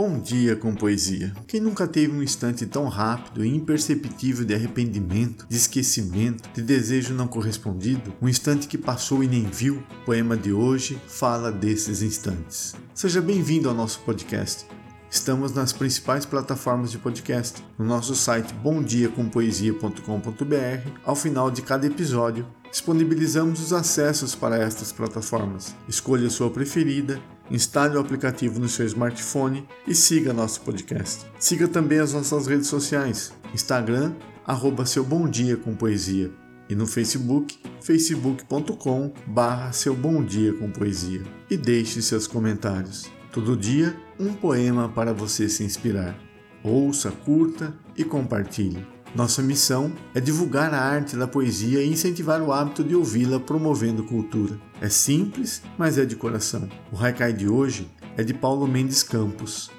Bom dia com poesia. Quem nunca teve um instante tão rápido e imperceptível de arrependimento, de esquecimento, de desejo não correspondido? Um instante que passou e nem viu? O poema de hoje fala desses instantes. Seja bem-vindo ao nosso podcast. Estamos nas principais plataformas de podcast. No nosso site bomdiacompoesia.com.br, ao final de cada episódio, disponibilizamos os acessos para estas plataformas. Escolha a sua preferida, instale o aplicativo no seu smartphone e siga nosso podcast. Siga também as nossas redes sociais: Instagram, arroba seu bom dia com poesia. E no Facebook, facebook.com barra seu bom dia com poesia. E deixe seus comentários. Todo dia, um poema para você se inspirar. Ouça, curta e compartilhe. Nossa missão é divulgar a arte da poesia e incentivar o hábito de ouvi-la promovendo cultura. É simples, mas é de coração. O haikai de hoje é de Paulo Mendes Campos.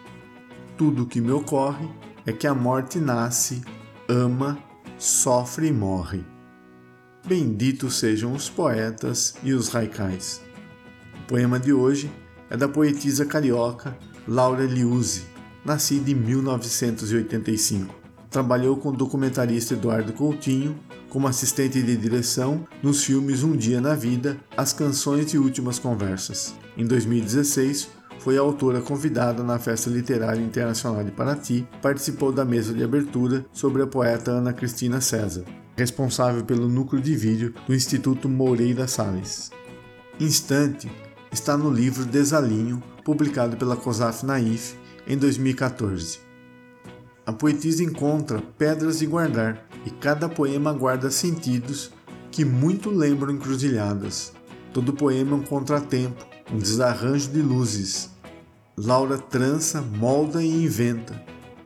Tudo o que me ocorre é que a morte nasce, ama, sofre e morre. Benditos sejam os poetas e os haikais. O poema de hoje é da poetisa carioca Laura Liuzzi, nascida em 1985. Trabalhou com o documentarista Eduardo Coutinho como assistente de direção nos filmes Um Dia na Vida, As Canções e Últimas Conversas. Em 2016, foi a autora convidada na Festa Literária Internacional de Paraty, participou da mesa de abertura sobre a poeta Ana Cristina César, responsável pelo núcleo de vídeo do Instituto Moreira Salles. Instante está no livro Desalinho, publicado pela COSAF Naif em 2014. A poetisa encontra pedras de guardar e cada poema guarda sentidos que muito lembram encruzilhadas. Todo poema é um contratempo, um desarranjo de luzes. Laura trança, molda e inventa,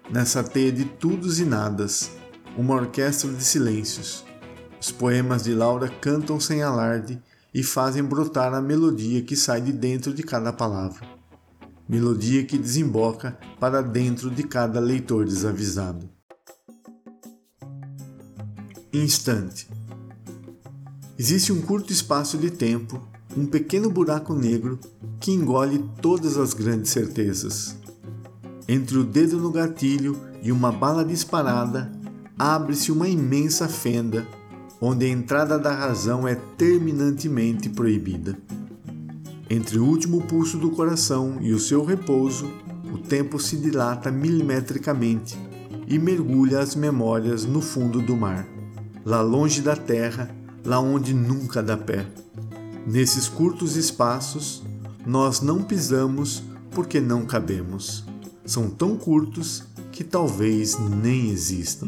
nessa teia de tudos e nadas, uma orquestra de silêncios. Os poemas de Laura cantam sem alarde e fazem brotar a melodia que sai de dentro de cada palavra. Melodia que desemboca para dentro de cada leitor desavisado. Instante. Existe um curto espaço de tempo, um pequeno buraco negro que engole todas as grandes certezas. Entre o dedo no gatilho e uma bala disparada, abre-se uma imensa fenda onde a entrada da razão é terminantemente proibida. Entre o último pulso do coração e o seu repouso, o tempo se dilata milimetricamente e mergulha as memórias no fundo do mar, lá longe da terra, lá onde nunca dá pé. Nesses curtos espaços, nós não pisamos porque não cabemos. São tão curtos que talvez nem existam.